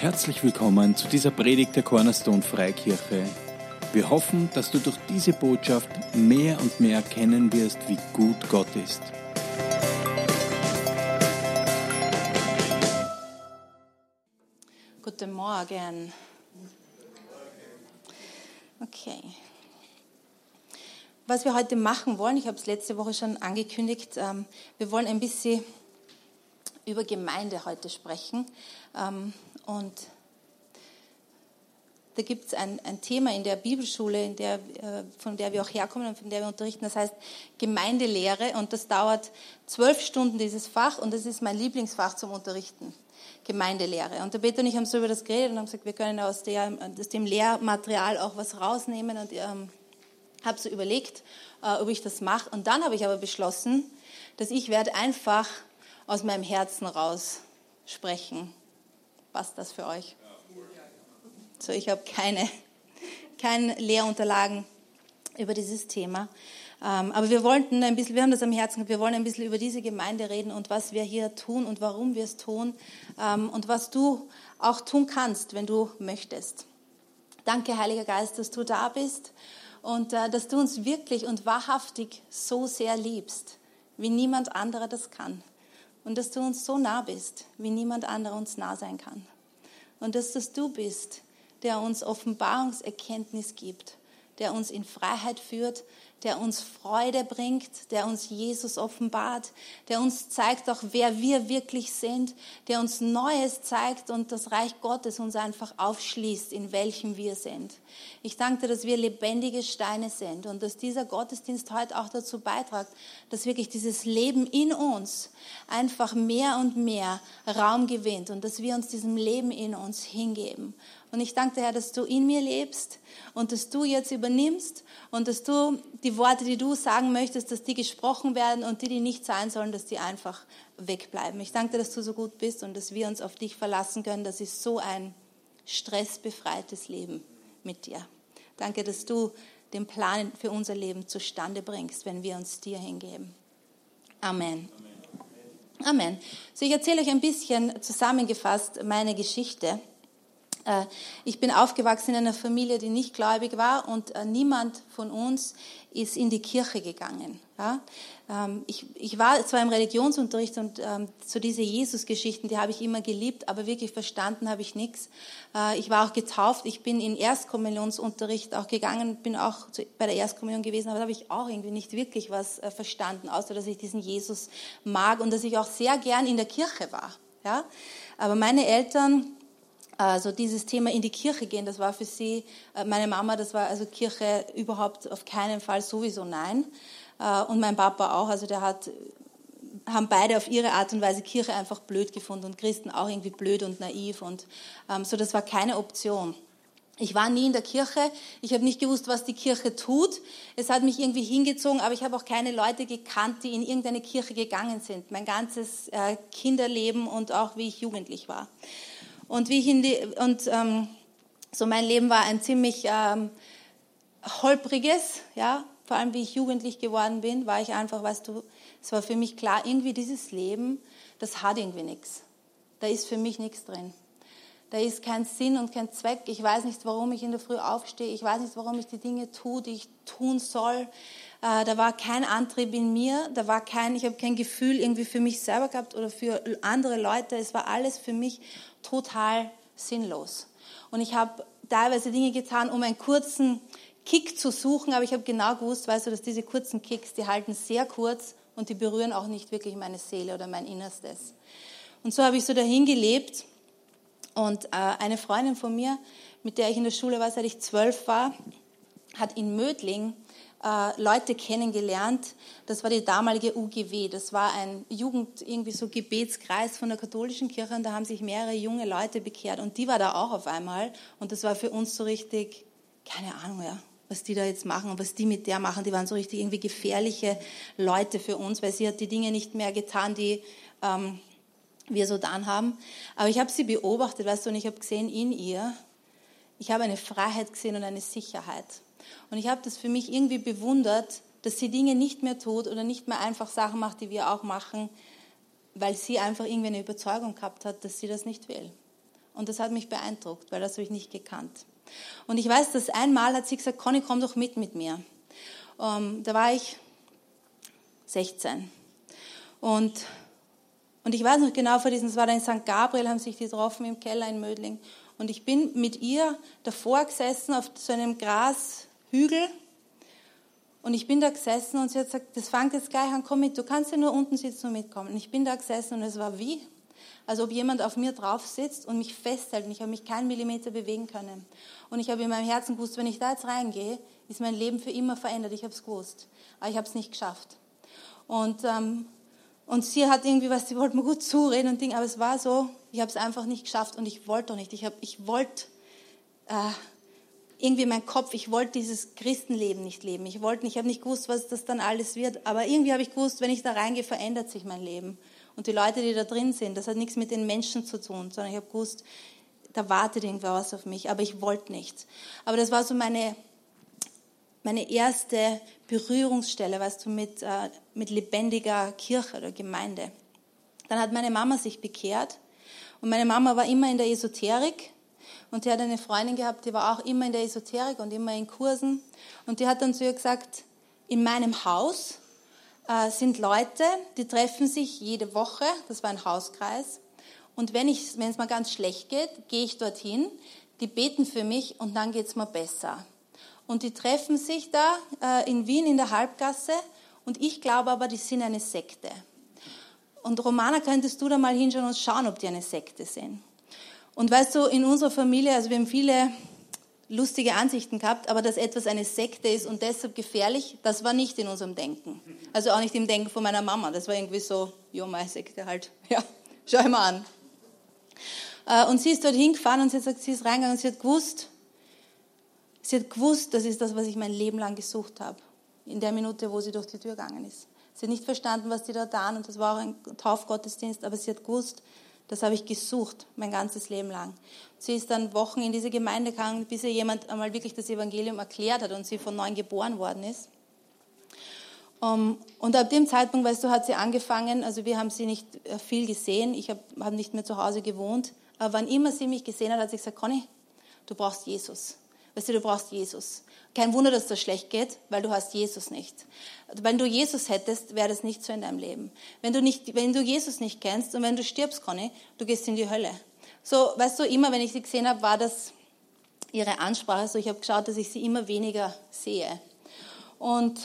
Herzlich willkommen zu dieser Predigt der Cornerstone Freikirche. Wir hoffen, dass du durch diese Botschaft mehr und mehr erkennen wirst, wie gut Gott ist. Guten Morgen. Okay. Was wir heute machen wollen, ich habe es letzte Woche schon angekündigt, ähm, wir wollen ein bisschen über Gemeinde heute sprechen. Und da gibt es ein, ein, Thema in der Bibelschule, in der, äh, von der wir auch herkommen und von der wir unterrichten, das heißt Gemeindelehre. Und das dauert zwölf Stunden, dieses Fach, und das ist mein Lieblingsfach zum Unterrichten. Gemeindelehre. Und der Peter und ich haben so über das geredet und haben gesagt, wir können aus, der, aus dem Lehrmaterial auch was rausnehmen und ähm, habe so überlegt, äh, ob ich das mache. Und dann habe ich aber beschlossen, dass ich werde einfach aus meinem Herzen raus sprechen. Passt das für euch? So, ich habe keine, keine Lehrunterlagen über dieses Thema. Ähm, aber wir wollten ein bisschen, wir haben das am Herzen, wir wollen ein bisschen über diese Gemeinde reden und was wir hier tun und warum wir es tun ähm, und was du auch tun kannst, wenn du möchtest. Danke, Heiliger Geist, dass du da bist und äh, dass du uns wirklich und wahrhaftig so sehr liebst, wie niemand anderer das kann. Und dass du uns so nah bist, wie niemand anderer uns nah sein kann. Und dass das du bist, der uns Offenbarungserkenntnis gibt, der uns in Freiheit führt, der uns Freude bringt, der uns Jesus offenbart, der uns zeigt auch, wer wir wirklich sind, der uns Neues zeigt und das Reich Gottes uns einfach aufschließt, in welchem wir sind. Ich danke dir, dass wir lebendige Steine sind und dass dieser Gottesdienst heute auch dazu beiträgt, dass wirklich dieses Leben in uns einfach mehr und mehr Raum gewinnt und dass wir uns diesem Leben in uns hingeben. Und ich danke dir, Herr, dass du in mir lebst und dass du jetzt übernimmst und dass du die Worte, die du sagen möchtest, dass die gesprochen werden und die, die nicht sein sollen, dass die einfach wegbleiben. Ich danke dir, dass du so gut bist und dass wir uns auf dich verlassen können. Das ist so ein stressbefreites Leben mit dir. Danke, dass du den Plan für unser Leben zustande bringst, wenn wir uns dir hingeben. Amen. Amen. So, ich erzähle euch ein bisschen zusammengefasst meine Geschichte. Äh, ich bin aufgewachsen in einer Familie, die nicht gläubig war und äh, niemand von uns ist in die Kirche gegangen. Ähm, ich, war zwar im Religionsunterricht und ähm, so diese Jesus-Geschichten, die habe ich immer geliebt, aber wirklich verstanden habe ich nichts. Äh, ich war auch getauft, ich bin in Erstkommunionsunterricht auch gegangen, bin auch bei der Erstkommunion gewesen, aber da habe ich auch irgendwie nicht wirklich was verstanden, außer dass ich diesen Jesus mag und dass ich auch sehr gern in der Kirche war. Aber meine Eltern also dieses Thema in die Kirche gehen, das war für sie, äh, meine Mama, das war also Kirche überhaupt auf keinen Fall sowieso nein. Äh, und mein Papa auch, also der hat, haben beide auf ihre Art und Weise Kirche einfach blöd gefunden und Christen auch irgendwie blöd und naiv und ähm, so, das war keine Option. Ich war nie in der Kirche, ich habe nicht gewusst, was die Kirche tut. Es hat mich irgendwie hingezogen, aber ich habe auch keine Leute gekannt, die in irgendeine Kirche gegangen sind. Mein ganzes äh, Kinderleben und auch wie ich jugendlich war. Und wie ich in die, und ähm, so mein Leben war ein ziemlich ähm, holpriges, ja, vor allem wie ich jugendlich geworden bin, war ich einfach, weißt du, es war für mich klar, irgendwie dieses Leben, das hat irgendwie nichts. Da ist für mich nichts drin. Da ist kein Sinn und kein Zweck. Ich weiß nicht, warum ich in der Früh aufstehe. Ich weiß nicht, warum ich die Dinge tue, die ich tun soll. Äh, da war kein Antrieb in mir. Da war kein, ich habe kein Gefühl irgendwie für mich selber gehabt oder für andere Leute. Es war alles für mich total sinnlos. Und ich habe teilweise Dinge getan, um einen kurzen Kick zu suchen, aber ich habe genau gewusst, weißt du, dass diese kurzen Kicks, die halten sehr kurz und die berühren auch nicht wirklich meine Seele oder mein Innerstes. Und so habe ich so dahin gelebt und äh, eine Freundin von mir, mit der ich in der Schule war, seit ich zwölf war, hat in Mödling äh, Leute kennengelernt. Das war die damalige UGW. Das war ein Jugend, irgendwie so Gebetskreis von der katholischen Kirche und da haben sich mehrere junge Leute bekehrt und die war da auch auf einmal und das war für uns so richtig, keine Ahnung, ja, was die da jetzt machen und was die mit der machen. Die waren so richtig irgendwie gefährliche Leute für uns, weil sie hat die Dinge nicht mehr getan, die ähm, wir so dann haben. Aber ich habe sie beobachtet, weißt du, und ich habe gesehen in ihr, ich habe eine Freiheit gesehen und eine Sicherheit. Und ich habe das für mich irgendwie bewundert, dass sie Dinge nicht mehr tut oder nicht mehr einfach Sachen macht, die wir auch machen, weil sie einfach irgendwie eine Überzeugung gehabt hat, dass sie das nicht will. Und das hat mich beeindruckt, weil das habe ich nicht gekannt. Und ich weiß, dass einmal hat sie gesagt, Conny, komm doch mit mit mir. Ähm, da war ich 16. Und, und ich weiß noch genau vor diesem, es war da in St. Gabriel, haben sich die getroffen im Keller in Mödling. Und ich bin mit ihr davor gesessen auf so einem Grashügel. Und ich bin da gesessen und sie hat gesagt, das fängt jetzt gleich an, komm mit, du kannst ja nur unten sitzen und mitkommen. Und ich bin da gesessen und es war wie, als ob jemand auf mir drauf sitzt und mich festhält. Und ich habe mich keinen Millimeter bewegen können. Und ich habe in meinem Herzen gewusst, wenn ich da jetzt reingehe, ist mein Leben für immer verändert. Ich habe es gewusst. Aber ich habe es nicht geschafft. Und, ähm, und sie hat irgendwie was, sie wollte mir gut zureden und Ding, aber es war so, ich habe es einfach nicht geschafft und ich wollte doch nicht. Ich, ich wollte äh, irgendwie mein Kopf, ich wollte dieses Christenleben nicht leben. Ich wollte nicht, ich habe nicht gewusst, was das dann alles wird, aber irgendwie habe ich gewusst, wenn ich da reingehe, verändert sich mein Leben. Und die Leute, die da drin sind, das hat nichts mit den Menschen zu tun, sondern ich habe gewusst, da wartet irgendwas auf mich, aber ich wollte nicht. Aber das war so meine, meine erste Berührungsstelle, weißt du, mit, äh, mit lebendiger Kirche oder Gemeinde. Dann hat meine Mama sich bekehrt und meine Mama war immer in der Esoterik und die hat eine Freundin gehabt, die war auch immer in der Esoterik und immer in Kursen und die hat dann zu ihr gesagt, in meinem Haus äh, sind Leute, die treffen sich jede Woche, das war ein Hauskreis und wenn es mir ganz schlecht geht, gehe ich dorthin, die beten für mich und dann geht es mir besser. Und die treffen sich da äh, in Wien in der Halbgasse und ich glaube aber, die sind eine Sekte. Und Romana, könntest du da mal hinschauen und schauen, ob die eine Sekte sind. Und weißt du, in unserer Familie, also wir haben viele lustige Ansichten gehabt, aber dass etwas eine Sekte ist und deshalb gefährlich, das war nicht in unserem Denken. Also auch nicht im Denken von meiner Mama. Das war irgendwie so, jo, meine Sekte halt. Ja, schau mal an. Äh, und sie ist dort hingefahren und sie hat gesagt, sie ist reingegangen und sie hat gewusst, sie hat gewusst, das ist das, was ich mein Leben lang gesucht habe. In der Minute, wo sie durch die Tür gegangen ist. Sie hat nicht verstanden, was die da tun und das war auch ein Taufgottesdienst, aber sie hat gewusst, das habe ich gesucht, mein ganzes Leben lang. Sie ist dann Wochen in diese Gemeinde gegangen, bis ihr jemand einmal wirklich das Evangelium erklärt hat und sie von neuem geboren worden ist. Um, und ab dem Zeitpunkt, weißt du, hat sie angefangen, also wir haben sie nicht äh, viel gesehen, ich habe hab nicht mehr zu Hause gewohnt, aber wann immer sie mich gesehen hat, hat sie gesagt, Conny, du brauchst Jesus. Weißt du, du brauchst Jesus. Kein Wunder, dass das schlecht geht, weil du hast Jesus nicht. Wenn du Jesus hättest, wäre das nicht so in deinem Leben. Wenn du, nicht, wenn du Jesus nicht kennst und wenn du stirbst, Conny, du gehst in die Hölle. So, weißt du, immer wenn ich sie gesehen habe, war das ihre Ansprache. So, ich habe geschaut, dass ich sie immer weniger sehe. Und,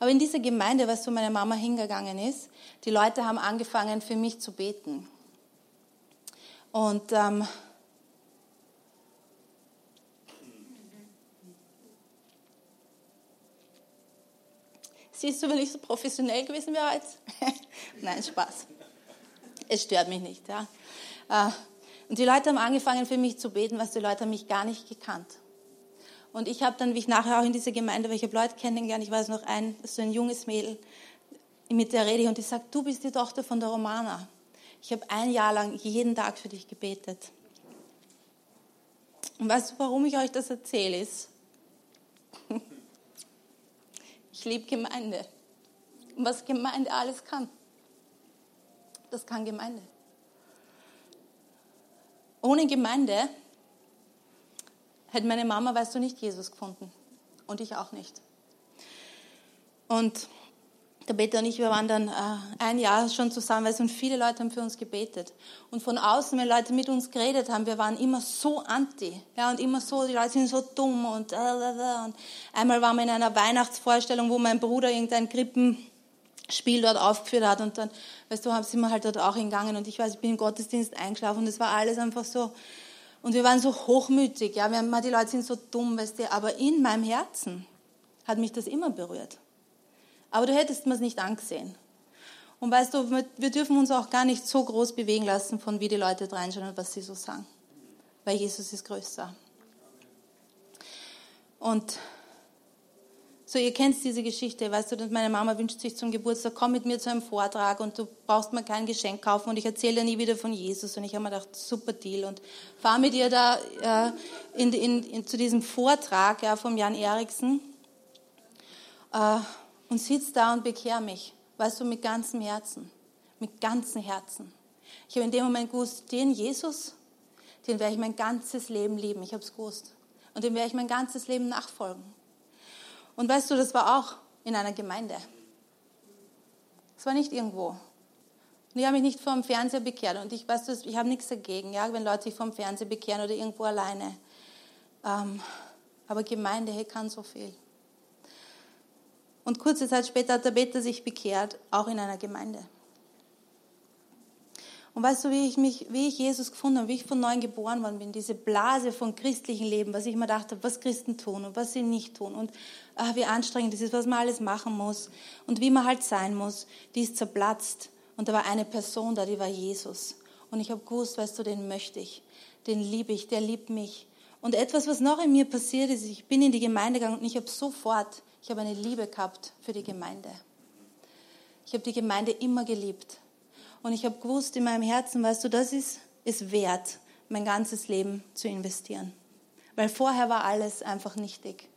aber in dieser Gemeinde, weißt du, meine Mama hingegangen ist, die Leute haben angefangen, für mich zu beten. Und ähm, siehst du, wenn ich so professionell gewesen wäre jetzt? Nein, Spaß. Es stört mich nicht. Ja. Äh, und die Leute haben angefangen für mich zu beten, was die Leute haben mich gar nicht gekannt. Und ich habe dann, wie ich nachher auch in dieser Gemeinde, weil ich habe Leute kennengelernt, ich weiß noch ein, so ein junges Mädel, mit der rede ich und die sagt, du bist die Tochter von der Romana. Ich habe ein Jahr lang jeden Tag für dich gebetet. Und weißt du, warum ich euch das erzähle? Ist, ich liebe Gemeinde. Und was Gemeinde alles kann, das kann Gemeinde. Ohne Gemeinde hätte meine Mama, weißt du, nicht Jesus gefunden. Und ich auch nicht. Und der Peter und ich, wir waren dann äh, ein Jahr schon zusammen, weil und viele Leute haben für uns gebetet. Und von außen, wenn Leute mit uns geredet haben, wir waren immer so anti. Ja, und immer so, die Leute sind so dumm und, äh, äh, und einmal waren wir in einer Weihnachtsvorstellung, wo mein Bruder irgendein Krippenspiel dort aufgeführt hat und dann, weißt du, sind wir halt dort auch hingegangen und ich weiß, ich bin im Gottesdienst eingeschlafen und es war alles einfach so, und wir waren so hochmütig, ja, wir haben, die Leute sind so dumm, weißt du, aber in meinem Herzen hat mich das immer berührt. Aber du hättest mir es nicht angesehen. Und weißt du, wir dürfen uns auch gar nicht so groß bewegen lassen, von wie die Leute reinschauen und was sie so sagen. Weil Jesus ist größer. Und so, ihr kennt diese Geschichte, weißt du, meine Mama wünscht sich zum Geburtstag, komm mit mir zu einem Vortrag und du brauchst mir kein Geschenk kaufen und ich erzähle dir nie wieder von Jesus. Und ich habe mir gedacht, super Deal und fahre mit ihr da äh, in, in, in, zu diesem Vortrag ja, vom Jan Eriksen. Äh, und sitze da und bekehr mich, weißt du, mit ganzem Herzen, mit ganzem Herzen. Ich habe in dem Moment gewusst, den Jesus, den werde ich mein ganzes Leben lieben. Ich habe es gewusst. Und dem werde ich mein ganzes Leben nachfolgen. Und weißt du, das war auch in einer Gemeinde. Es war nicht irgendwo. Und ich habe mich nicht vor dem Fernseher bekehrt. Und ich weiß, ich habe nichts dagegen, ja, wenn Leute sich vor dem Fernseher bekehren oder irgendwo alleine. Ähm, aber Gemeinde hey, kann so viel. Und kurze Zeit später hat der Peter sich bekehrt, auch in einer Gemeinde. Und weißt du, wie ich, mich, wie ich Jesus gefunden habe, wie ich von neuem geboren worden bin, diese Blase von christlichem Leben, was ich mir dachte, was Christen tun und was sie nicht tun und ach, wie anstrengend das ist, was man alles machen muss und wie man halt sein muss, die ist zerplatzt. Und da war eine Person da, die war Jesus. Und ich habe gewusst, weißt du, den möchte ich, den liebe ich, der liebt mich. Und etwas, was noch in mir passiert ist, ich bin in die Gemeinde gegangen und ich habe sofort, ich habe eine Liebe gehabt für die Gemeinde. Ich habe die Gemeinde immer geliebt. Und ich habe gewusst in meinem Herzen, weißt du, das ist es wert, mein ganzes Leben zu investieren. Weil vorher war alles einfach nichtig.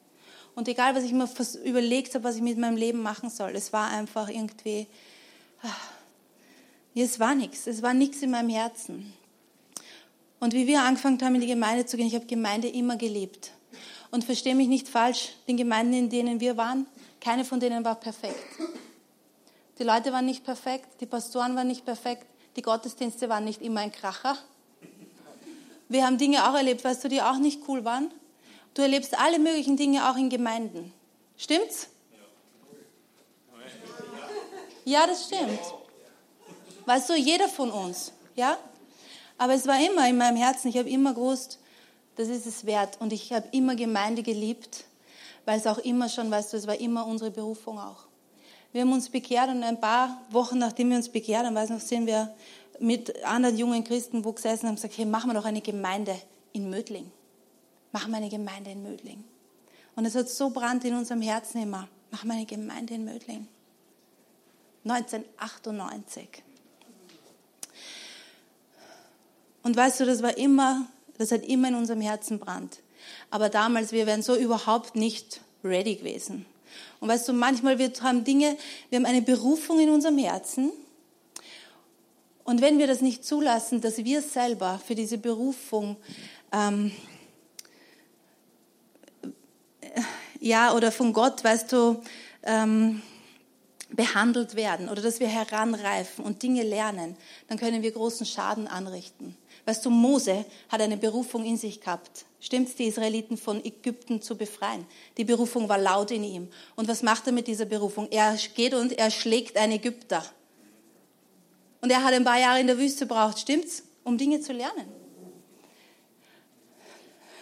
Und egal, was ich mir überlegt habe, was ich mit meinem Leben machen soll, es war einfach irgendwie, ah, es war nichts. Es war nichts in meinem Herzen. Und wie wir angefangen haben, in die Gemeinde zu gehen, ich habe Gemeinde immer geliebt. Und verstehe mich nicht falsch, den Gemeinden, in denen wir waren, keine von denen war perfekt. Die Leute waren nicht perfekt, die Pastoren waren nicht perfekt, die Gottesdienste waren nicht immer ein Kracher. Wir haben Dinge auch erlebt, weißt du, die auch nicht cool waren. Du erlebst alle möglichen Dinge auch in Gemeinden. Stimmt's? Ja, das stimmt. Weißt du, jeder von uns, ja? Aber es war immer in meinem Herzen, ich habe immer gewusst, das ist es wert. Und ich habe immer Gemeinde geliebt, weil es auch immer schon, weißt du, es war immer unsere Berufung auch. Wir haben uns bekehrt und ein paar Wochen nachdem wir uns bekehrt haben, weiß noch, sind wir mit anderen jungen Christen wo gesessen und haben gesagt, hey, machen wir doch eine Gemeinde in Mödling. Machen wir eine Gemeinde in Mödling. Und es hat so brannt in unserem Herzen immer, machen wir eine Gemeinde in Mödling. 1998. Und weißt du, das war immer, das hat immer in unserem Herzen brannt. Aber damals, wir wären so überhaupt nicht ready gewesen. Und weißt du, manchmal wir haben Dinge, wir haben eine Berufung in unserem Herzen. Und wenn wir das nicht zulassen, dass wir selber für diese Berufung ähm, ja oder von Gott, weißt du, ähm, behandelt werden oder dass wir heranreifen und Dinge lernen, dann können wir großen Schaden anrichten. Weißt du, Mose hat eine Berufung in sich gehabt. Stimmt's, die Israeliten von Ägypten zu befreien? Die Berufung war laut in ihm. Und was macht er mit dieser Berufung? Er geht und er schlägt einen Ägypter. Und er hat ein paar Jahre in der Wüste gebraucht, stimmt's? Um Dinge zu lernen.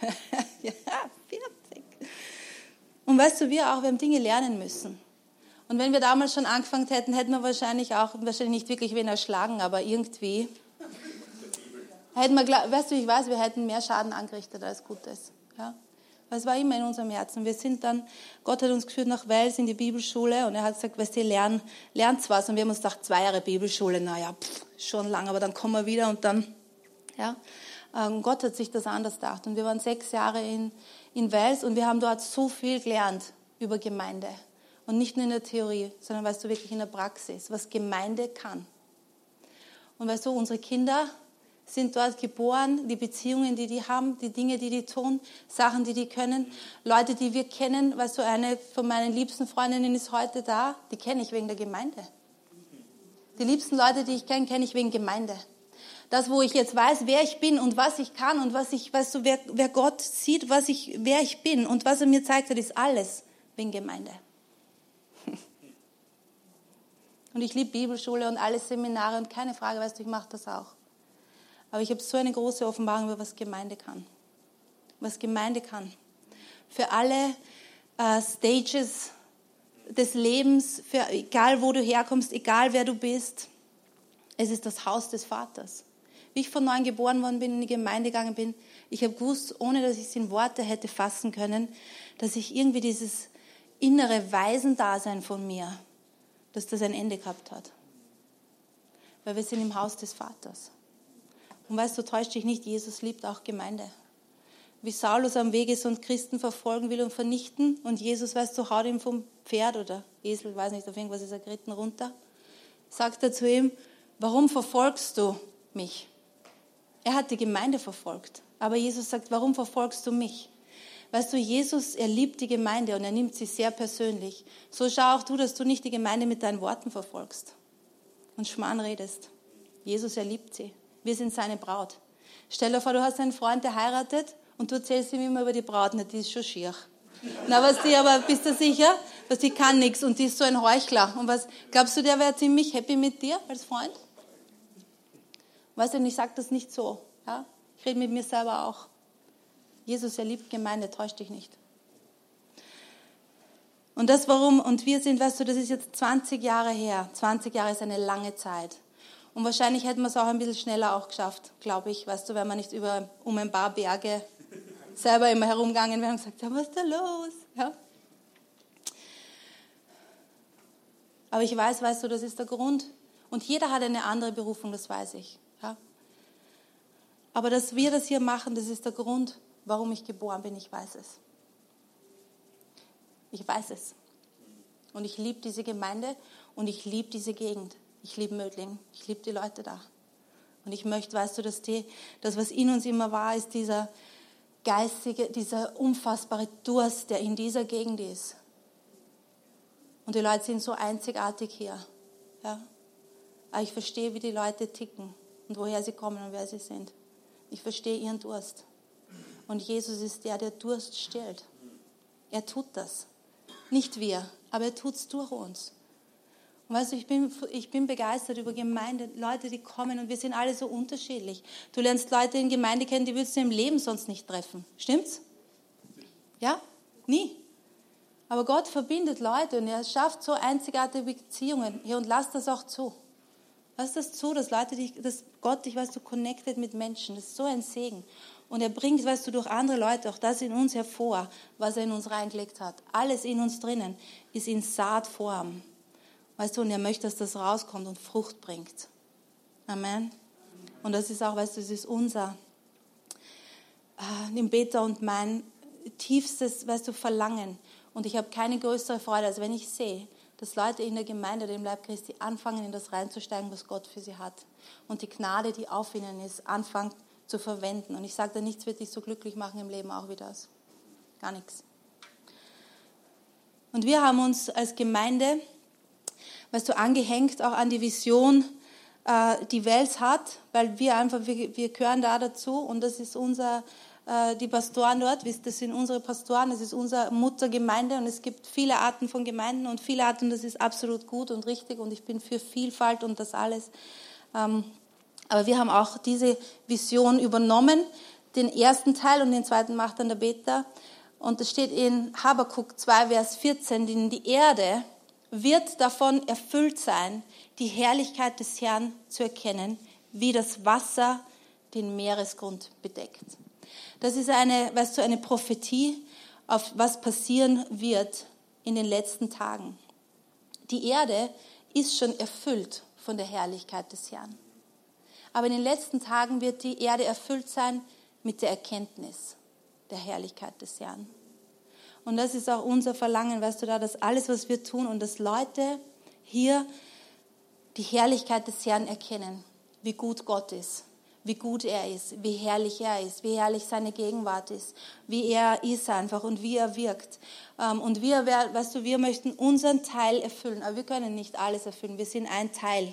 ja, 40. Und weißt du, wir auch, wir haben Dinge lernen müssen. Und wenn wir damals schon angefangen hätten, hätten wir wahrscheinlich auch, wahrscheinlich nicht wirklich wen erschlagen, aber irgendwie hätten wir, weißt du, ich weiß, wir hätten mehr Schaden angerichtet als Gutes. Ja? Weil es war immer in unserem Herzen. Wir sind dann, Gott hat uns geführt nach Wels in die Bibelschule und er hat gesagt, weißt du, lern, lernt was. Und wir haben uns gedacht, zwei Jahre Bibelschule, naja, pff, schon lang, aber dann kommen wir wieder und dann, ja. Ähm, Gott hat sich das anders gedacht. Und wir waren sechs Jahre in, in Wels und wir haben dort so viel gelernt über Gemeinde. Und nicht nur in der Theorie, sondern weißt du, wirklich in der Praxis, was Gemeinde kann. Und weißt du, unsere Kinder sind dort geboren, die Beziehungen, die die haben, die Dinge, die die tun, Sachen, die die können, Leute, die wir kennen. Weißt du, eine von meinen liebsten Freundinnen ist heute da, die kenne ich wegen der Gemeinde. Die liebsten Leute, die ich kenne, kenne ich wegen Gemeinde. Das, wo ich jetzt weiß, wer ich bin und was ich kann und was ich, weißt du, wer, wer Gott sieht, was ich, wer ich bin und was er mir zeigt hat, ist alles wegen Gemeinde. Und ich liebe Bibelschule und alle Seminare und keine Frage, weißt du, ich mache das auch. Aber ich habe so eine große Offenbarung über was Gemeinde kann. Was Gemeinde kann. Für alle äh, Stages des Lebens, für egal wo du herkommst, egal wer du bist, es ist das Haus des Vaters. Wie ich von neuem geboren worden bin, in die Gemeinde gegangen bin, ich habe gewusst, ohne dass ich es in Worte hätte fassen können, dass ich irgendwie dieses innere Waisendasein von mir, dass das ein Ende gehabt hat. Weil wir sind im Haus des Vaters. Und weißt du, täuscht dich nicht, Jesus liebt auch Gemeinde. Wie Saulus am Weg ist und Christen verfolgen will und vernichten und Jesus, weißt du, haut ihm vom Pferd oder Esel, weiß nicht, auf irgendwas ist er geritten runter, sagt er zu ihm, warum verfolgst du mich? Er hat die Gemeinde verfolgt. Aber Jesus sagt, warum verfolgst du mich? Weißt du, Jesus, er liebt die Gemeinde und er nimmt sie sehr persönlich. So schau auch du, dass du nicht die Gemeinde mit deinen Worten verfolgst und Schmarrn redest. Jesus, er liebt sie. Wir sind seine Braut. Stell dir vor, du hast einen Freund, der heiratet und du erzählst ihm immer über die Braut, na, die ist schon schier. Na, was die aber, bist du sicher? Was die kann nichts und die ist so ein Heuchler. Und was, glaubst du, der wäre ziemlich happy mit dir als Freund? Weißt du, ich sage das nicht so. Ja? Ich rede mit mir selber auch. Jesus, er liebt Gemeinde, täusch dich nicht. Und das warum, und wir sind, weißt du, das ist jetzt 20 Jahre her. 20 Jahre ist eine lange Zeit. Und wahrscheinlich hätten wir es auch ein bisschen schneller auch geschafft, glaube ich, weißt du, wenn man nicht über, um ein paar Berge selber immer herumgegangen wäre und gesagt, ja, was ist da los? Ja. Aber ich weiß, weißt du, das ist der Grund. Und jeder hat eine andere Berufung, das weiß ich. Ja. Aber dass wir das hier machen, das ist der Grund, warum ich geboren bin. Ich weiß es. Ich weiß es. Und ich liebe diese Gemeinde und ich liebe diese Gegend. Ich liebe Mödling. Ich liebe die Leute da. Und ich möchte, weißt du, dass die, das, was in uns immer war, ist dieser geistige, dieser unfassbare Durst, der in dieser Gegend ist. Und die Leute sind so einzigartig hier. Ja? Aber ich verstehe, wie die Leute ticken und woher sie kommen und wer sie sind. Ich verstehe ihren Durst. Und Jesus ist der, der Durst stillt. Er tut das. Nicht wir, aber er tut es durch uns. Und weißt du, ich bin, ich bin begeistert über Gemeinde, Leute, die kommen und wir sind alle so unterschiedlich. Du lernst Leute in Gemeinde kennen, die würdest du im Leben sonst nicht treffen. Stimmt's? Ja? Nie. Aber Gott verbindet Leute und er schafft so einzigartige Beziehungen. Hier und lass das auch zu. Lass das zu, dass Leute dich, dass Gott dich, weißt du, connected mit Menschen. Das ist so ein Segen. Und er bringt, weißt du, durch andere Leute auch das in uns hervor, was er in uns reingelegt hat. Alles in uns drinnen ist in Saatform. Weißt du, und er möchte, dass das rauskommt und Frucht bringt. Amen. Und das ist auch, weißt du, das ist unser, äh, Beter und mein tiefstes, weißt du, Verlangen. Und ich habe keine größere Freude, als wenn ich sehe, dass Leute in der Gemeinde, dem Leib Christi, anfangen, in das reinzusteigen, was Gott für sie hat. Und die Gnade, die auf ihnen ist, anfangen zu verwenden. Und ich sage da, nichts wird dich so glücklich machen im Leben, auch wie das. Gar nichts. Und wir haben uns als Gemeinde weißt du, angehängt auch an die Vision, äh, die Wels hat, weil wir einfach, wir, wir gehören da dazu und das ist unser, äh, die Pastoren dort, das sind unsere Pastoren, das ist unsere Muttergemeinde und es gibt viele Arten von Gemeinden und viele Arten, das ist absolut gut und richtig und ich bin für Vielfalt und das alles. Ähm, aber wir haben auch diese Vision übernommen, den ersten Teil und den zweiten macht dann der Beter. Und es steht in Habakuk 2, Vers 14, denn die Erde wird davon erfüllt sein, die Herrlichkeit des Herrn zu erkennen, wie das Wasser den Meeresgrund bedeckt. Das ist eine, weißt du, eine Prophetie, auf was passieren wird in den letzten Tagen. Die Erde ist schon erfüllt von der Herrlichkeit des Herrn. Aber in den letzten Tagen wird die Erde erfüllt sein mit der Erkenntnis der Herrlichkeit des Herrn. Und das ist auch unser Verlangen, weißt du da, dass alles, was wir tun und dass Leute hier die Herrlichkeit des Herrn erkennen, wie gut Gott ist, wie gut er ist, wie herrlich er ist, wie herrlich seine Gegenwart ist, wie er ist einfach und wie er wirkt. Ähm, und wir, weißt du, wir möchten unseren Teil erfüllen, aber wir können nicht alles erfüllen. Wir sind ein Teil.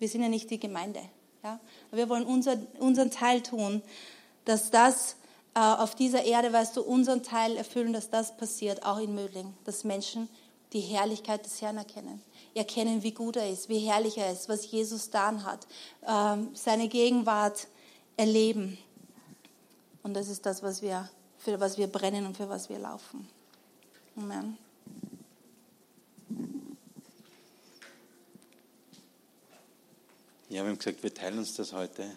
Wir sind ja nicht die Gemeinde. Ja? Wir wollen unser, unseren Teil tun, dass das auf dieser Erde, weißt du, unseren Teil erfüllen, dass das passiert, auch in Mödling, dass Menschen die Herrlichkeit des Herrn erkennen. Erkennen, wie gut er ist, wie herrlich er ist, was Jesus getan hat, ähm, seine Gegenwart erleben. Und das ist das, was wir, für was wir brennen und für was wir laufen. Amen. Ja, wir haben gesagt, wir teilen uns das heute.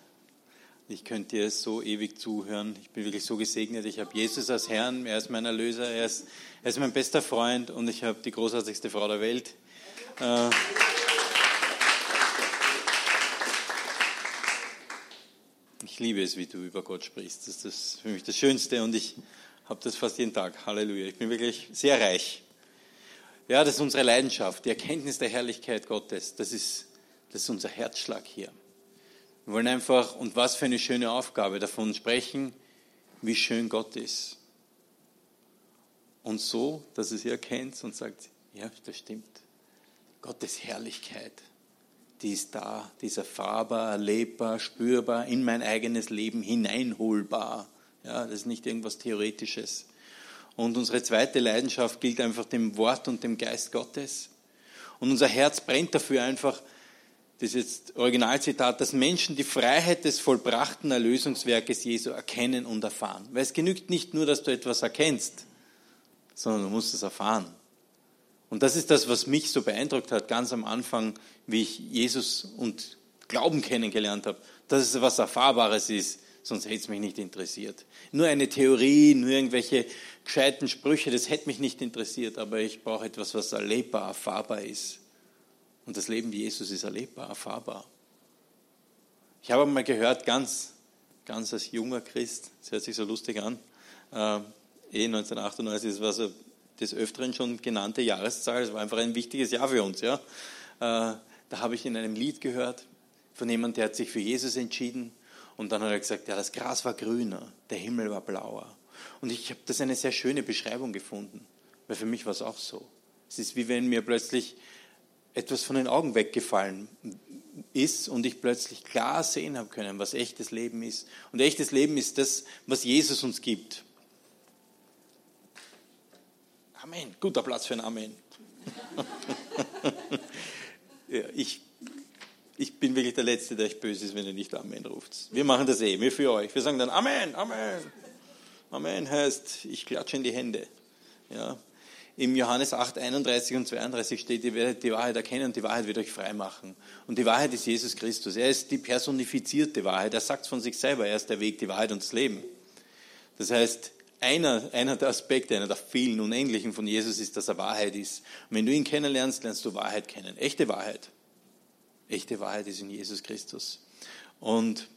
Ich könnte dir so ewig zuhören. Ich bin wirklich so gesegnet. Ich habe Jesus als Herrn, er ist mein Erlöser, er ist, er ist mein bester Freund und ich habe die großartigste Frau der Welt. Äh, ich liebe es, wie du über Gott sprichst. Das ist für mich das Schönste und ich habe das fast jeden Tag. Halleluja. Ich bin wirklich sehr reich. Ja, das ist unsere Leidenschaft, die Erkenntnis der Herrlichkeit Gottes. Das ist, das ist unser Herzschlag hier Wir wollen einfach, und was für eine schöne Aufgabe, davon sprechen, wie schön Gott ist. Und so, dass es ihr erkennt und sagt, ja, das stimmt. Gottes Herrlichkeit, die ist da, die ist erfahrbar, erlebbar, spürbar, in mein eigenes Leben hineinholbar. Ja, das ist nicht irgendwas Theoretisches. Und unsere zweite Leidenschaft gilt einfach dem Wort und dem Geist Gottes. Und unser Herz brennt dafür einfach, das ist jetzt Originalzitat, dass Menschen die Freiheit des vollbrachten Erlösungswerkes Jesu erkennen und erfahren. Weil es genügt nicht nur, dass du etwas erkennst, sondern du musst es erfahren. Und das ist das, was mich so beeindruckt hat, ganz am Anfang, wie ich Jesus und Glauben kennengelernt habe, dass es was Erfahrbares ist, sonst hätte es mich nicht interessiert. Nur eine Theorie, nur irgendwelche gescheiten Sprüche, das hätte mich nicht interessiert, aber ich brauche etwas, was erlebbar, erfahrbar ist. Und das Leben Jesus ist erlebbar, erfahrbar. Ich habe mal gehört, ganz, ganz als junger Christ, das hört sich so lustig an, äh, eh 1998, das war so des Öfteren schon genannte Jahreszahl, es war einfach ein wichtiges Jahr für uns. Ja. Äh, da habe ich in einem Lied gehört von jemandem, der hat sich für Jesus entschieden und dann hat er gesagt, ja, das Gras war grüner, der Himmel war blauer. Und ich habe das eine sehr schöne Beschreibung gefunden, weil für mich war es auch so. Es ist wie wenn mir plötzlich etwas von den Augen weggefallen ist und ich plötzlich klar sehen habe können, was echtes Leben ist. Und echtes Leben ist das, was Jesus uns gibt. Amen. Guter Platz für ein Amen. ja, ich, ich bin wirklich der Letzte, der euch böse ist, wenn ihr nicht Amen ruft. Wir machen das eh, wir für euch. Wir sagen dann Amen, Amen. Amen heißt, ich klatsche in die Hände. Ja, im Johannes 8, 31 und 32 steht, ihr werdet die Wahrheit erkennen und die Wahrheit wird euch frei machen. Und die Wahrheit ist Jesus Christus. Er ist die personifizierte Wahrheit. Er sagt von sich selber, er ist der Weg, die Wahrheit und das Leben. Das heißt, einer, einer der Aspekte, einer der vielen Unendlichen von Jesus ist, dass er Wahrheit ist. Und wenn du ihn kennenlernst, lernst du Wahrheit kennen. Echte Wahrheit. Echte Wahrheit ist in Jesus Christus. Und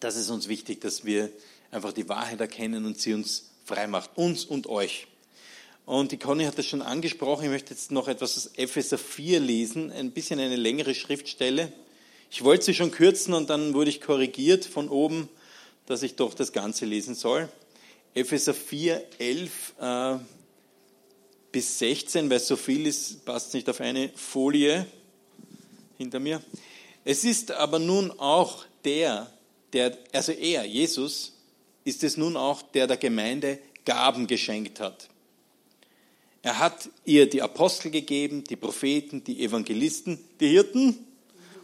das ist uns wichtig, dass wir einfach die Wahrheit erkennen und sie uns frei macht. Uns und euch. Und die Conny hat das schon angesprochen. Ich möchte jetzt noch etwas aus Epheser 4 lesen, ein bisschen eine längere Schriftstelle. Ich wollte sie schon kürzen und dann wurde ich korrigiert von oben, dass ich doch das Ganze lesen soll. Epheser 4, 11 äh, bis 16, weil so viel ist, passt nicht auf eine Folie hinter mir. Es ist aber nun auch der, der, also er, Jesus, ist es nun auch, der der Gemeinde Gaben geschenkt hat er hat ihr die Apostel gegeben, die Propheten, die Evangelisten, die Hirten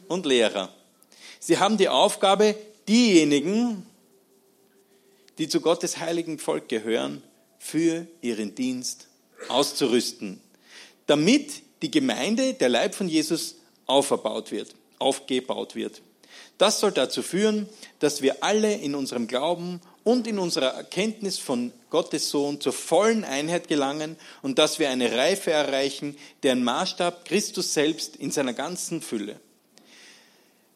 und Lehrer. Sie haben die Aufgabe, diejenigen, die zu Gottes heiligen Volk gehören, für ihren Dienst auszurüsten, damit die Gemeinde, der Leib von Jesus, aufgebaut wird, aufgebaut wird. Das soll dazu führen, dass wir alle in unserem Glauben und in unserer Erkenntnis von Gottes Sohn zur vollen Einheit gelangen und dass wir eine Reife erreichen, deren Maßstab Christus selbst in seiner ganzen Fülle.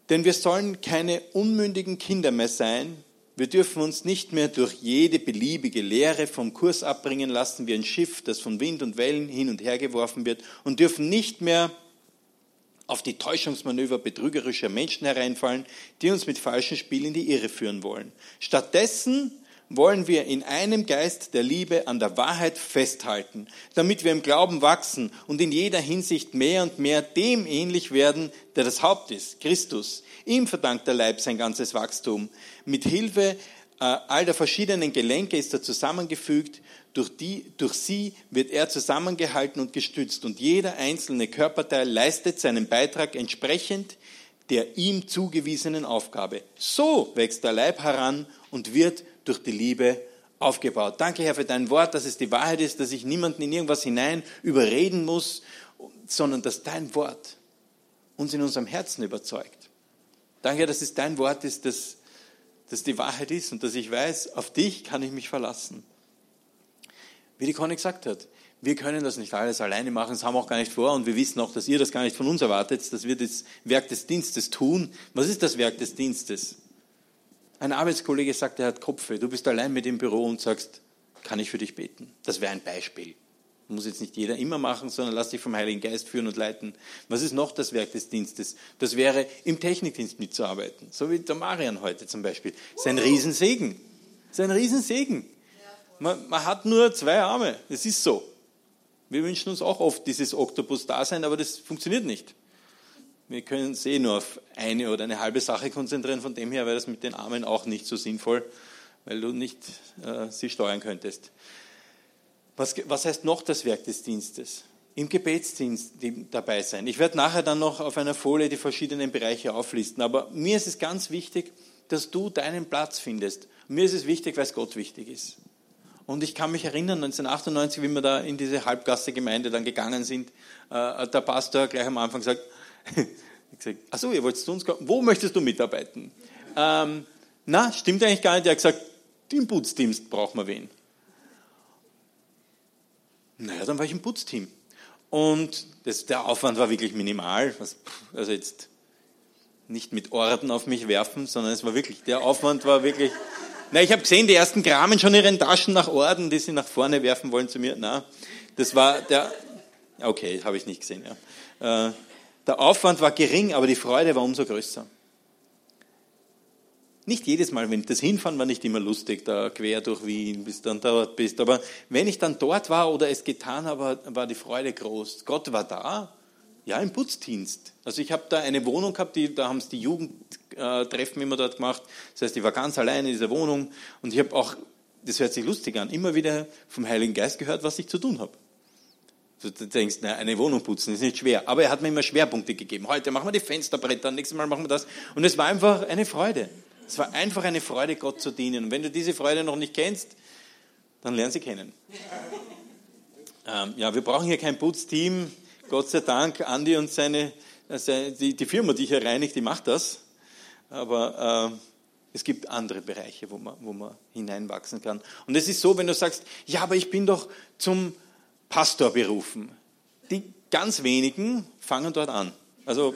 Denn wir sollen keine unmündigen Kinder mehr sein. Wir dürfen uns nicht mehr durch jede beliebige Lehre vom Kurs abbringen lassen wie ein Schiff, das von Wind und Wellen hin und her geworfen wird und dürfen nicht mehr auf die Täuschungsmanöver betrügerischer Menschen hereinfallen, die uns mit falschen Spielen in die Irre führen wollen. Stattdessen wollen wir in einem Geist der Liebe an der Wahrheit festhalten, damit wir im Glauben wachsen und in jeder Hinsicht mehr und mehr dem ähnlich werden, der das Haupt ist, Christus. Ihm verdankt der Leib sein ganzes Wachstum. Mit Hilfe äh, all der verschiedenen Gelenke ist er zusammengefügt durch, die, durch sie wird er zusammengehalten und gestützt und jeder einzelne Körperteil leistet seinen Beitrag entsprechend der ihm zugewiesenen Aufgabe. So wächst der Leib heran und wird durch die Liebe aufgebaut. Danke, Herr, für dein Wort, dass es die Wahrheit ist, dass ich niemanden in irgendwas hinein überreden muss, sondern dass dein Wort uns in unserem Herzen überzeugt. Danke, dass es dein Wort ist, dass, dass die Wahrheit ist und dass ich weiß, auf dich kann ich mich verlassen. Wie die Conny gesagt hat, wir können das nicht alles alleine machen, das haben wir auch gar nicht vor und wir wissen auch, dass ihr das gar nicht von uns erwartet, dass wir das Werk des Dienstes tun. Was ist das Werk des Dienstes? Ein Arbeitskollege sagt, er hat Kopfweh, du bist allein mit im Büro und sagst, kann ich für dich beten? Das wäre ein Beispiel. Muss jetzt nicht jeder immer machen, sondern lass dich vom Heiligen Geist führen und leiten. Was ist noch das Werk des Dienstes? Das wäre, im Technikdienst mitzuarbeiten. So wie der Marian heute zum Beispiel. Das ist ein Riesensegen. Das ist ein Riesensegen. Man, man hat nur zwei Arme. Das ist so. Wir wünschen uns auch oft dieses Oktopus-Dasein, aber das funktioniert nicht. Wir können uns eh nur auf eine oder eine halbe Sache konzentrieren. Von dem her wäre das mit den Armen auch nicht so sinnvoll, weil du nicht äh, sie steuern könntest. Was, was heißt noch das Werk des Dienstes? Im Gebetsdienst dabei sein. Ich werde nachher dann noch auf einer Folie die verschiedenen Bereiche auflisten, aber mir ist es ganz wichtig, dass du deinen Platz findest. Mir ist es wichtig, weil es Gott wichtig ist. Und ich kann mich erinnern, 1998, wie wir da in diese Halbgasse-Gemeinde dann gegangen sind, äh, hat der Pastor gleich am Anfang gesagt, ich gesagt, ach so, ihr wollt zu uns kommen, wo möchtest du mitarbeiten? Ähm, na, stimmt eigentlich gar nicht. Er hat gesagt, im Putzdienst brauchen wir wen. Naja, dann war ich im Putzteam. Und das, der Aufwand war wirklich minimal. Also jetzt nicht mit Orden auf mich werfen, sondern es war wirklich, der Aufwand war wirklich na, ich habe gesehen, die ersten kramen schon ihren Taschen nach Orden, die sie nach vorne werfen wollen zu mir. Na, das war der. Okay, habe ich nicht gesehen. Ja. Äh, der Aufwand war gering, aber die Freude war umso größer. Nicht jedes Mal, wenn das Hinfahren war nicht immer lustig, da quer durch Wien, bis du dann dort bist. Aber wenn ich dann dort war oder es getan habe, war die Freude groß. Gott war da, ja, im Putzdienst. Also ich habe da eine Wohnung gehabt, die, da haben es die Jugendtreffen immer dort gemacht. Das heißt, ich war ganz allein in dieser Wohnung und ich habe auch, das hört sich lustig an, immer wieder vom Heiligen Geist gehört, was ich zu tun habe. Du denkst, na, eine Wohnung putzen ist nicht schwer. Aber er hat mir immer Schwerpunkte gegeben. Heute machen wir die Fensterbretter, nächstes Mal machen wir das. Und es war einfach eine Freude. Es war einfach eine Freude, Gott zu dienen. Und wenn du diese Freude noch nicht kennst, dann lern sie kennen. Ähm, ja, wir brauchen hier kein Putzteam. Gott sei Dank, Andi und seine, die, die, Firma, die hier reinigt, die macht das. Aber äh, es gibt andere Bereiche, wo man, wo man hineinwachsen kann. Und es ist so, wenn du sagst, ja, aber ich bin doch zum Pastor berufen. Die ganz wenigen fangen dort an. Also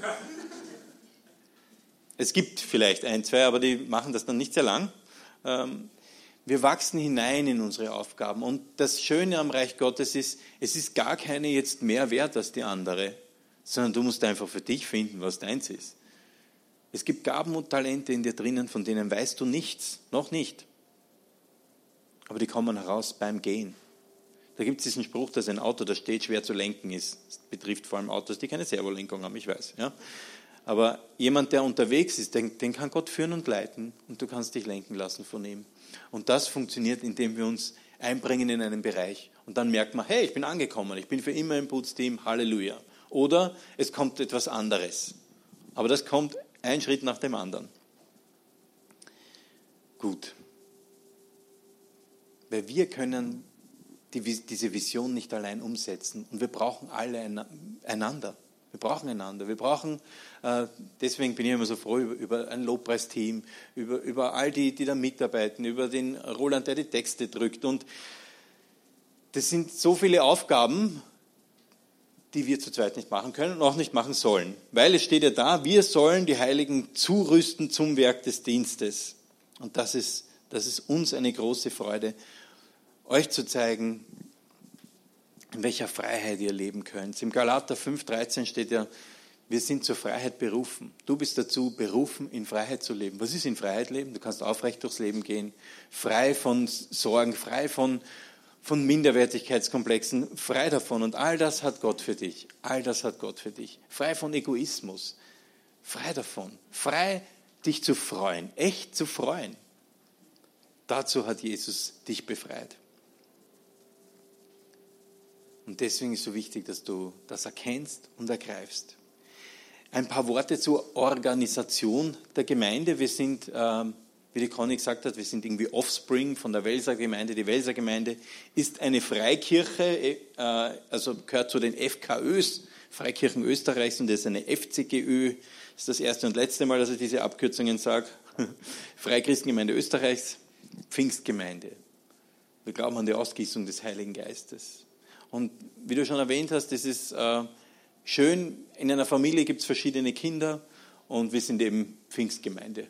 es gibt vielleicht ein, zwei, aber die machen das dann nicht sehr lang. Ähm, wir wachsen hinein in unsere Aufgaben. Und das Schöne am Reich Gottes ist, es ist gar keine jetzt mehr wert als die andere, sondern du musst einfach für dich finden, was deins ist. Es gibt Gaben und Talente in dir drinnen, von denen weißt du nichts, noch nicht. Aber die kommen heraus beim Gehen. Da gibt es diesen Spruch, dass ein Auto, das steht, schwer zu lenken ist. Das betrifft vor allem Autos, die keine Servolenkung haben, ich weiß. Ja? Aber jemand, der unterwegs ist, den, den kann Gott führen und leiten und du kannst dich lenken lassen von ihm. Und das funktioniert, indem wir uns einbringen in einen Bereich. Und dann merkt man, hey, ich bin angekommen, ich bin für immer im Putzteam, Halleluja. Oder es kommt etwas anderes. Aber das kommt ein Schritt nach dem anderen. Gut. Weil wir können die, diese Vision nicht allein umsetzen und wir brauchen alle einander. Wir brauchen einander. Wir brauchen, äh, deswegen bin ich immer so froh über, über ein Lobpreisteam, über, über all die, die da mitarbeiten, über den Roland, der die Texte drückt. Und das sind so viele Aufgaben, die wir zu zweit nicht machen können und auch nicht machen sollen. Weil es steht ja da, wir sollen die Heiligen zurüsten zum Werk des Dienstes. Und das ist, das ist uns eine große Freude, euch zu zeigen, in welcher Freiheit ihr leben könnt. Im Galater 5,13 steht ja, wir sind zur Freiheit berufen. Du bist dazu berufen, in Freiheit zu leben. Was ist in Freiheit leben? Du kannst aufrecht durchs Leben gehen, frei von Sorgen, frei von, von Minderwertigkeitskomplexen, frei davon. Und all das hat Gott für dich. All das hat Gott für dich. Frei von Egoismus, frei davon. Frei, dich zu freuen, echt zu freuen. Dazu hat Jesus dich befreit. Und deswegen ist es so wichtig, dass du das erkennst und ergreifst. Ein paar Worte zur Organisation der Gemeinde. Wir sind, ähm, wie die Conny gesagt hat, wir sind irgendwie Offspring von der Welser Gemeinde. Die Welser Gemeinde ist eine Freikirche, äh, also gehört zu den FKÖs, Freikirchen Österreichs und das ist eine FCGÖ. Das ist das erste und letzte Mal, dass ich diese Abkürzungen sage. Freikirchengemeinde Österreichs, Pfingstgemeinde. Wir glauben an die Ausgießung des Heiligen Geistes. Und wie du schon erwähnt hast, das ist äh, schön. In einer Familie gibt es verschiedene Kinder und wir sind eben Pfingstgemeinde.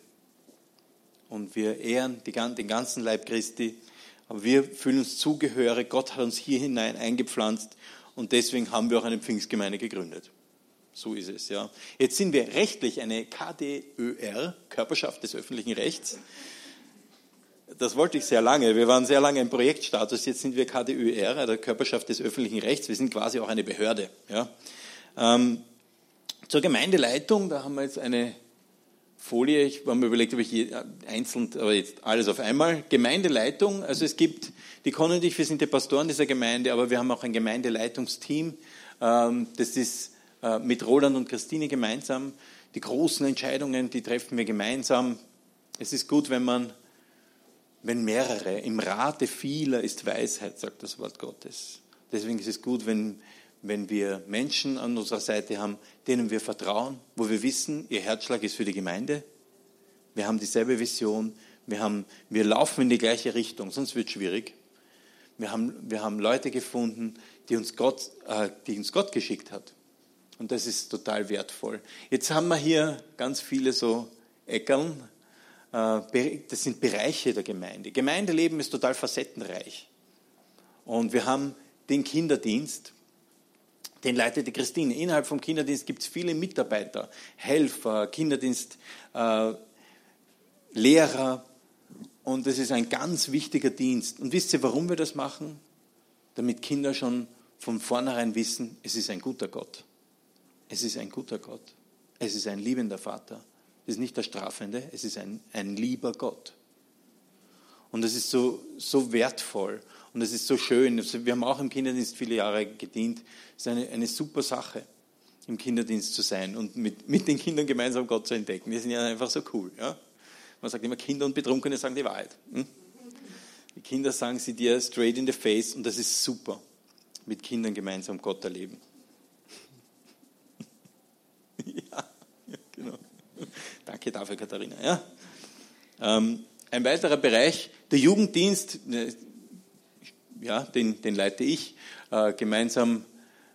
Und wir ehren den ganzen Leib Christi aber wir fühlen uns zugehörig. Gott hat uns hier hinein eingepflanzt und deswegen haben wir auch eine Pfingstgemeinde gegründet. So ist es, ja. Jetzt sind wir rechtlich eine KDÖR, Körperschaft des öffentlichen Rechts. Das wollte ich sehr lange. Wir waren sehr lange im Projektstatus. Jetzt sind wir KDÖR, der Körperschaft des öffentlichen Rechts. Wir sind quasi auch eine Behörde. Ja. Ähm, zur Gemeindeleitung, da haben wir jetzt eine Folie. Ich habe mir überlegt, ob ich einzeln, aber jetzt alles auf einmal. Gemeindeleitung, also es gibt, die Conny und ich, wir sind die Pastoren dieser Gemeinde, aber wir haben auch ein Gemeindeleitungsteam. Ähm, das ist äh, mit Roland und Christine gemeinsam. Die großen Entscheidungen, die treffen wir gemeinsam. Es ist gut, wenn man, wenn mehrere, im Rate vieler ist Weisheit, sagt das Wort Gottes. Deswegen ist es gut, wenn, wenn wir Menschen an unserer Seite haben, denen wir vertrauen, wo wir wissen, ihr Herzschlag ist für die Gemeinde. Wir haben dieselbe Vision. Wir, haben, wir laufen in die gleiche Richtung, sonst wird es schwierig. Wir haben, wir haben Leute gefunden, die uns, Gott, äh, die uns Gott geschickt hat. Und das ist total wertvoll. Jetzt haben wir hier ganz viele so Eckern. Äh, das sind Bereiche der Gemeinde. Gemeindeleben ist total facettenreich. Und wir haben den Kinderdienst, den leitet die Christine. Innerhalb vom Kinderdienst gibt es viele Mitarbeiter, Helfer, Kinderdienst, äh, Lehrer. Und das ist ein ganz wichtiger Dienst. Und wisst ihr, warum wir das machen? Damit Kinder schon von vornherein wissen, es ist ein guter Gott. Es ist ein guter Gott. Es ist ein liebender Vater. Es ist nicht der Strafende, es ist ein, ein lieber Gott. Und das ist so, so wertvoll und es ist so schön. Also wir haben auch im Kinderdienst viele Jahre gedient. Es ist eine, eine super Sache, im Kinderdienst zu sein und mit, mit den Kindern gemeinsam Gott zu entdecken. Die sind ja einfach so cool. Ja? Man sagt immer, Kinder und Betrunkene sagen die Wahrheit. Hm? Die Kinder sagen sie dir straight in the face und das ist super, mit Kindern gemeinsam Gott erleben. ja, ja, genau. Danke dafür, Katharina. Ja. Ähm, ein weiterer Bereich, der Jugenddienst, äh, ja, den, den leite ich. Äh, gemeinsam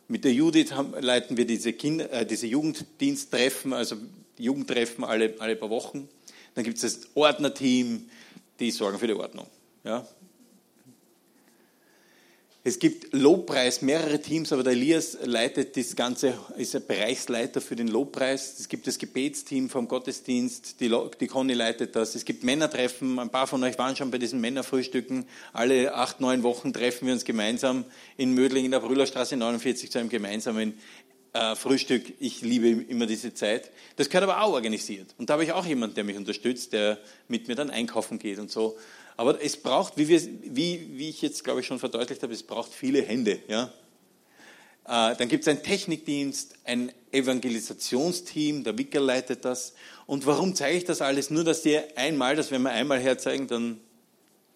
mit der Judith haben, leiten wir diese, Kinder, äh, diese Jugenddiensttreffen, also Jugendtreffen alle, alle paar Wochen. Dann gibt es das Ordnerteam, die sorgen für die Ordnung. Ja, es gibt Lobpreis, mehrere Teams, aber der Elias leitet das Ganze, ist ein Bereichsleiter für den Lobpreis. Es gibt das Gebetsteam vom Gottesdienst, die, die Conny leitet das. Es gibt Männertreffen, ein paar von euch waren schon bei diesen Männerfrühstücken. Alle acht, neun Wochen treffen wir uns gemeinsam in Mödling in der Brüllerstraße 49 zu einem gemeinsamen äh, Frühstück. Ich liebe immer diese Zeit. Das gehört aber auch organisiert. Und da habe ich auch jemanden, der mich unterstützt, der mit mir dann einkaufen geht und so. Aber es braucht, wie, wir, wie, wie ich jetzt glaube ich schon verdeutlicht habe, es braucht viele Hände. Ja? Äh, dann gibt es einen Technikdienst, ein Evangelisationsteam, der Wicker leitet das. Und warum zeige ich das alles? Nur, dass ihr einmal, das werden wir einmal herzeigen, dann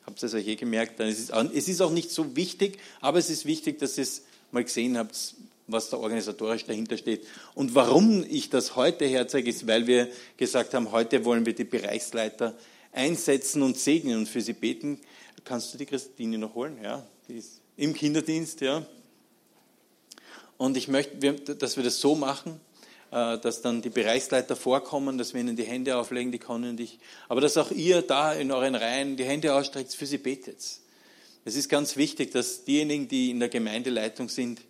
habt ihr es euch eh gemerkt, dann ist es, es ist auch nicht so wichtig, aber es ist wichtig, dass ihr es mal gesehen habt, was da organisatorisch dahinter steht. Und warum ich das heute herzeige, ist, weil wir gesagt haben, heute wollen wir die Bereichsleiter einsetzen und segnen und für sie beten. Kannst du die Christine noch holen? Ja, die ist im Kinderdienst, ja. Und ich möchte, dass wir das so machen, äh, dass dann die Bereichsleiter vorkommen, dass wir ihnen die Hände auflegen, die Conny und ich. Aber dass auch ihr da in euren Reihen die Hände ausstreckt, für sie betet. Es ist ganz wichtig, dass diejenigen, die in der Gemeindeleitung sind,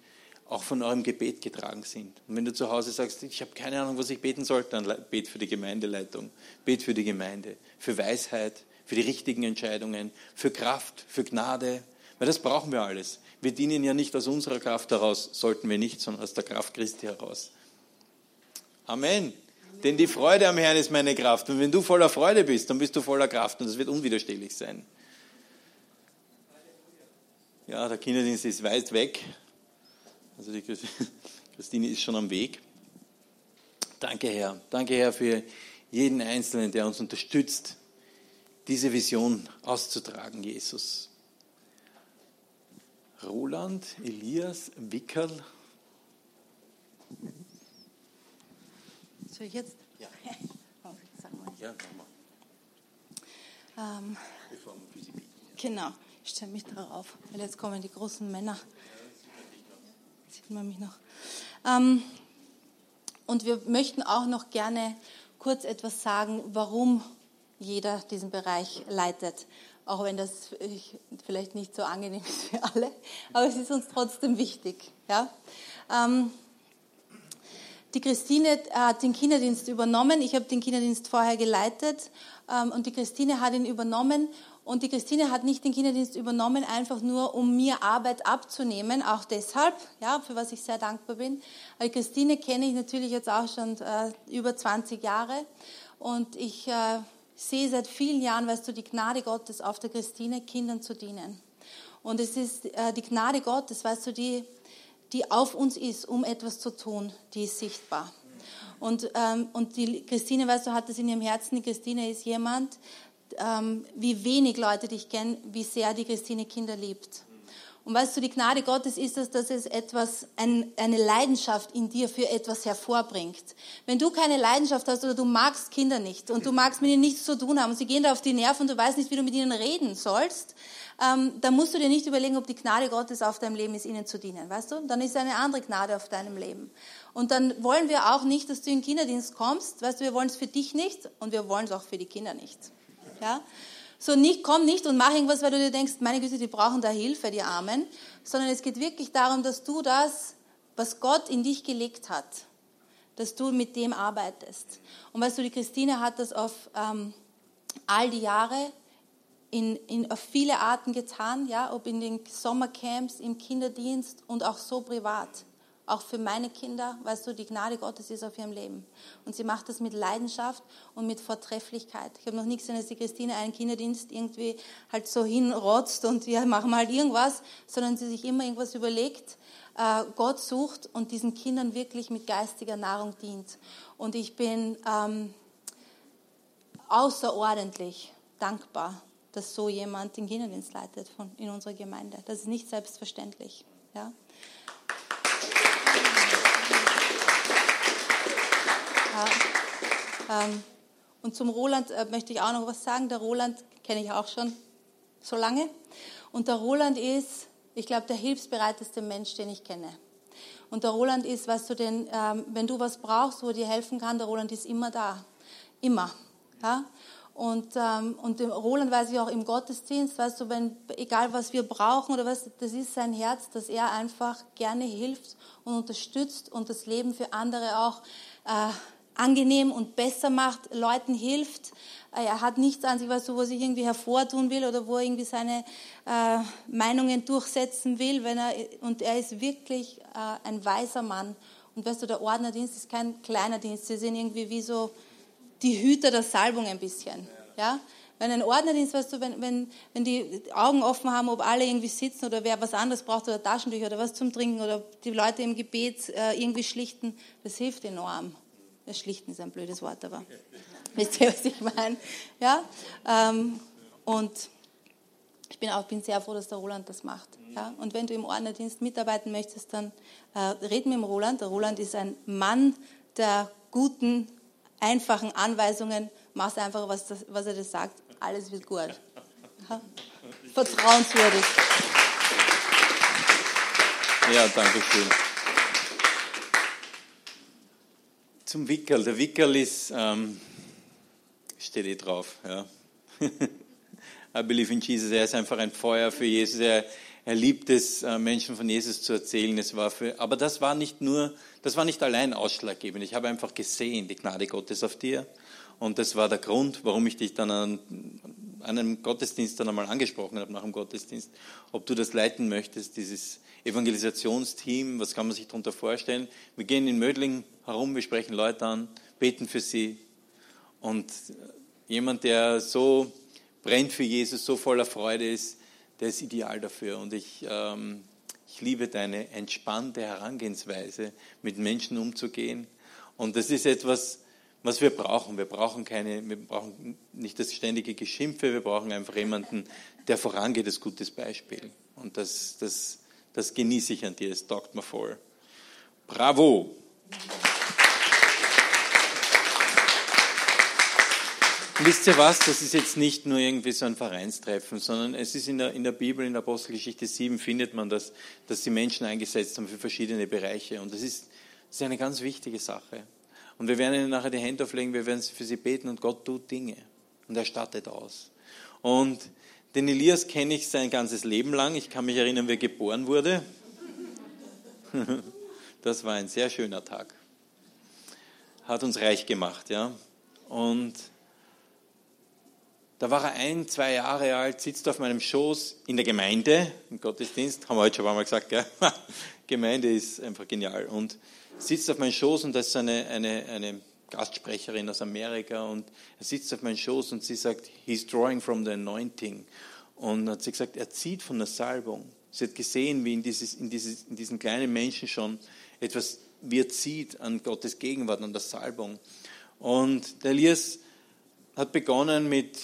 auch von eurem Gebet getragen sind. Und wenn du zu Hause sagst, ich habe keine Ahnung, was ich beten soll, dann bet für die Gemeindeleitung, bet für die Gemeinde, für Weisheit, für die richtigen Entscheidungen, für Kraft, für Gnade, weil das brauchen wir alles. Wir dienen ja nicht aus unserer Kraft heraus, sollten wir nicht, sondern aus der Kraft Christi heraus. Amen. Denn die Freude am Herrn ist meine Kraft. Und wenn du voller Freude bist, dann bist du voller Kraft und das wird unwiderstehlich sein. Ja, der Kinderdienst ist weit weg, also die Christine ist schon am Weg. Danke, Herr. Danke, Herr, für jeden Einzelnen, der uns unterstützt, diese Vision auszutragen, Jesus. Roland, Elias, Wickerl. Soll ich jetzt? Ja. Ja. Ähm, genau, ich stelle mich darauf, weil jetzt kommen die großen Männer sieht man mich noch. Ähm, und wir möchten auch noch gerne kurz etwas sagen, warum jeder diesen Bereich leitet. Auch wenn das vielleicht nicht so angenehm ist für alle, aber es ist uns trotzdem wichtig. Ja? Ähm, die Christine hat den Kinderdienst übernommen. Ich habe den Kinderdienst vorher geleitet ähm, und die Christine hat ihn übernommen. Und die Christine hat nicht den Kinderdienst übernommen, einfach nur, um mir Arbeit abzunehmen, auch deshalb, ja, für was ich sehr dankbar bin. Die Christine kenne ich natürlich jetzt auch schon äh, über 20 Jahre und ich äh, sehe seit vielen Jahren, weißt du, die Gnade Gottes auf der Christine, Kindern zu dienen. Und es ist äh, die Gnade Gottes, weißt du, die die auf uns ist, um etwas zu tun, die ist sichtbar. Und, ähm, und die Christine, weißt du, hat das in ihrem Herzen. Die Christine ist jemand, ähm, wie wenig Leute dich kennen, wie sehr die Christine Kinder liebt. Und weißt du, die Gnade Gottes ist es, dass es etwas, ein, eine Leidenschaft in dir für etwas hervorbringt. Wenn du keine Leidenschaft hast oder du magst Kinder nicht und du magst mit ihnen nichts zu tun haben und sie gehen da auf die Nerven und du weißt nicht, wie du mit ihnen reden sollst, ähm, dann musst du dir nicht überlegen, ob die Gnade Gottes auf deinem Leben ist, ihnen zu dienen. Weißt du? Dann ist eine andere Gnade auf deinem Leben. Und dann wollen wir auch nicht, dass du in den Kinderdienst kommst. Weißt du, wir wollen es für dich nicht und wir wollen es auch für die Kinder nicht. Ja? So nicht, komm nicht und mach irgendwas, weil du dir denkst, meine Güte, die brauchen da Hilfe, die Armen, sondern es geht wirklich darum, dass du das, was Gott in dich gelegt hat, dass du mit dem arbeitest. Und weißt du, die Christine hat das auf ähm, all die Jahre in, in, auf viele Arten getan, ja, ob in den Sommercamps, im Kinderdienst und auch so privat auch für meine Kinder, weißt du, die Gnade Gottes ist auf ihrem Leben. Und sie macht das mit Leidenschaft und mit Vortrefflichkeit. Ich habe noch nie gesehen, dass die Christine einen Kinderdienst irgendwie halt so hinrotzt und wir machen halt irgendwas, sondern sie sich immer irgendwas überlegt, äh, Gott sucht und diesen Kindern wirklich mit geistiger Nahrung dient. Und ich bin ähm, außerordentlich dankbar, dass so jemand den Kinderdienst leitet von, in unserer Gemeinde. Das ist nicht selbstverständlich. Ja? Und zum Roland äh, möchte ich auch noch was sagen. Der Roland kenne ich auch schon so lange. Und der Roland ist, ich glaube, der hilfsbereiteste Mensch, den ich kenne. Und der Roland ist, weißt du, denn, ähm, wenn du was brauchst, wo er dir helfen kann, der Roland ist immer da. Immer. Ja? Und, ähm, und dem Roland weiß ich auch im Gottesdienst, weißt du, wenn, egal was wir brauchen oder was, das ist sein Herz, dass er einfach gerne hilft und unterstützt und das Leben für andere auch äh, angenehm und besser macht, Leuten hilft. Äh, er hat nichts an sich, was so, wo sich irgendwie hervortun will oder wo er irgendwie seine äh, Meinungen durchsetzen will. Wenn er, und er ist wirklich äh, ein weiser Mann. Und weißt du, der Ordnerdienst ist kein kleiner Dienst. Sie sind irgendwie wie so die Hüter der Salbung ein bisschen. Ja? Wenn ein Ordnerdienst, weißt du, wenn, wenn, wenn die Augen offen haben, ob alle irgendwie sitzen oder wer was anderes braucht oder Taschentücher oder was zum Trinken oder die Leute im Gebet äh, irgendwie schlichten, das hilft enorm. Das Schlichten ist ein blödes Wort, aber wisst ihr, was ich meine? Ja? Ähm, und ich bin auch bin sehr froh, dass der Roland das macht. Ja? Und wenn du im Ordnerdienst mitarbeiten möchtest, dann äh, red mit dem Roland. Der Roland ist ein Mann der guten, einfachen Anweisungen. Mach einfach, was, das, was er dir sagt. Alles wird gut. Ja? Vertrauenswürdig. Ja, danke schön. Zum Wickel. Der Wickel ist, ähm, steht eh drauf, ja. I believe in Jesus. Er ist einfach ein Feuer für Jesus. Er, er liebt es, äh, Menschen von Jesus zu erzählen. Es war für, aber das war nicht nur, das war nicht allein ausschlaggebend. Ich habe einfach gesehen, die Gnade Gottes auf dir. Und das war der Grund, warum ich dich dann an, an einem Gottesdienst dann einmal angesprochen habe, nach dem Gottesdienst, ob du das leiten möchtest, dieses Evangelisationsteam, was kann man sich darunter vorstellen? Wir gehen in Mödling herum, wir sprechen Leute an, beten für sie. Und jemand, der so brennt für Jesus, so voller Freude ist, der ist ideal dafür. Und ich, ähm, ich liebe deine entspannte Herangehensweise, mit Menschen umzugehen. Und das ist etwas, was wir brauchen. Wir brauchen keine, wir brauchen nicht das ständige Geschimpfe, wir brauchen einfach jemanden, der vorangeht, das gutes Beispiel. Und das, das, das genieße ich an dir, es taugt mir voll. Bravo! wisst ihr was? Das ist jetzt nicht nur irgendwie so ein Vereinstreffen, sondern es ist in der, in der Bibel, in der Apostelgeschichte 7 findet man das, dass die Menschen eingesetzt haben für verschiedene Bereiche. Und das ist, das ist eine ganz wichtige Sache. Und wir werden ihnen nachher die Hände auflegen, wir werden für sie beten und Gott tut Dinge. Und er startet aus. Und den Elias kenne ich sein ganzes Leben lang. Ich kann mich erinnern, wie er geboren wurde. Das war ein sehr schöner Tag. Hat uns reich gemacht, ja. Und da war er ein, zwei Jahre alt, sitzt auf meinem Schoß in der Gemeinde, im Gottesdienst, haben wir heute schon einmal gesagt, gell? Gemeinde ist einfach genial. Und sitzt auf meinem Schoß und das ist eine, eine, eine Gastsprecherin aus Amerika und er sitzt auf meinem Schoß und sie sagt, he's drawing from the anointing. Und hat sie gesagt, er zieht von der Salbung. Sie hat gesehen, wie in, dieses, in, dieses, in diesen kleinen Menschen schon etwas, er zieht an Gottes Gegenwart, an der Salbung. Und der Elias hat begonnen mit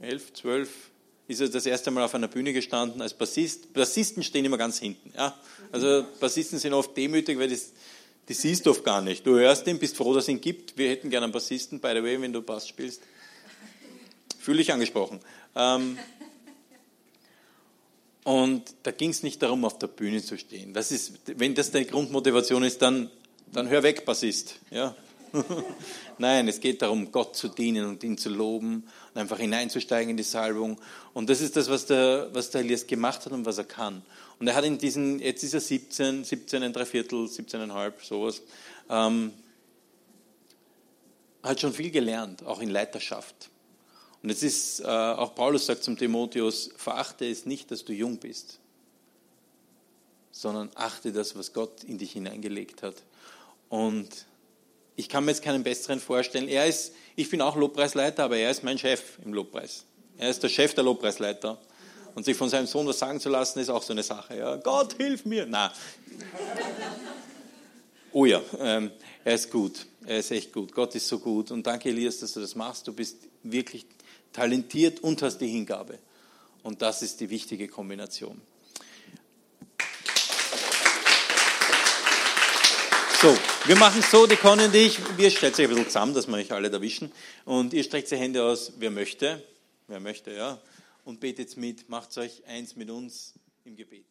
elf, zwölf, ist er das erste Mal auf einer Bühne gestanden als Bassist. Bassisten stehen immer ganz hinten. Ja? Also Bassisten sind oft demütig, weil das, die siehst du oft gar nicht. Du hörst ihn, bist froh, dass es ihn gibt. Wir hätten gerne einen Bassisten, by the way, wenn du Bass spielst. Fühle ich angesprochen. Ähm, und da ging es nicht darum, auf der Bühne zu stehen. Das ist, wenn das deine Grundmotivation ist, dann, dann hör weg, Bassist. Ja? Nein, es geht darum, Gott zu dienen und ihn zu loben und einfach hineinzusteigen in die Salbung. Und das ist das, was der, was der Elias gemacht hat und was er kann. Und er hat in diesen, jetzt ist er 17, 17, ein Dreiviertel, 17,5, sowas, ähm, hat schon viel gelernt, auch in Leiterschaft. Und es ist, äh, auch Paulus sagt zum Timotheus, verachte es nicht, dass du jung bist, sondern achte das, was Gott in dich hineingelegt hat. Und ich kann mir jetzt keinen besseren vorstellen. Er ist, ich bin auch Lobpreisleiter, aber er ist mein Chef im Lobpreis. Er ist der Chef der Lobpreisleiter. Und sich von seinem Sohn was sagen zu lassen, ist auch so eine Sache. Ja, Gott, hilf mir. Na. Oh ja, ähm, er ist gut. Er ist echt gut. Gott ist so gut. Und danke, Elias, dass du das machst. Du bist wirklich talentiert und hast die Hingabe. Und das ist die wichtige Kombination. So, wir machen es so, die Conny und ich, wir stellen sich ein bisschen zusammen, dass wir euch alle erwischen. Und ihr streckt die Hände aus, wer möchte, wer möchte, ja. Und betet mit, macht euch eins mit uns im Gebet.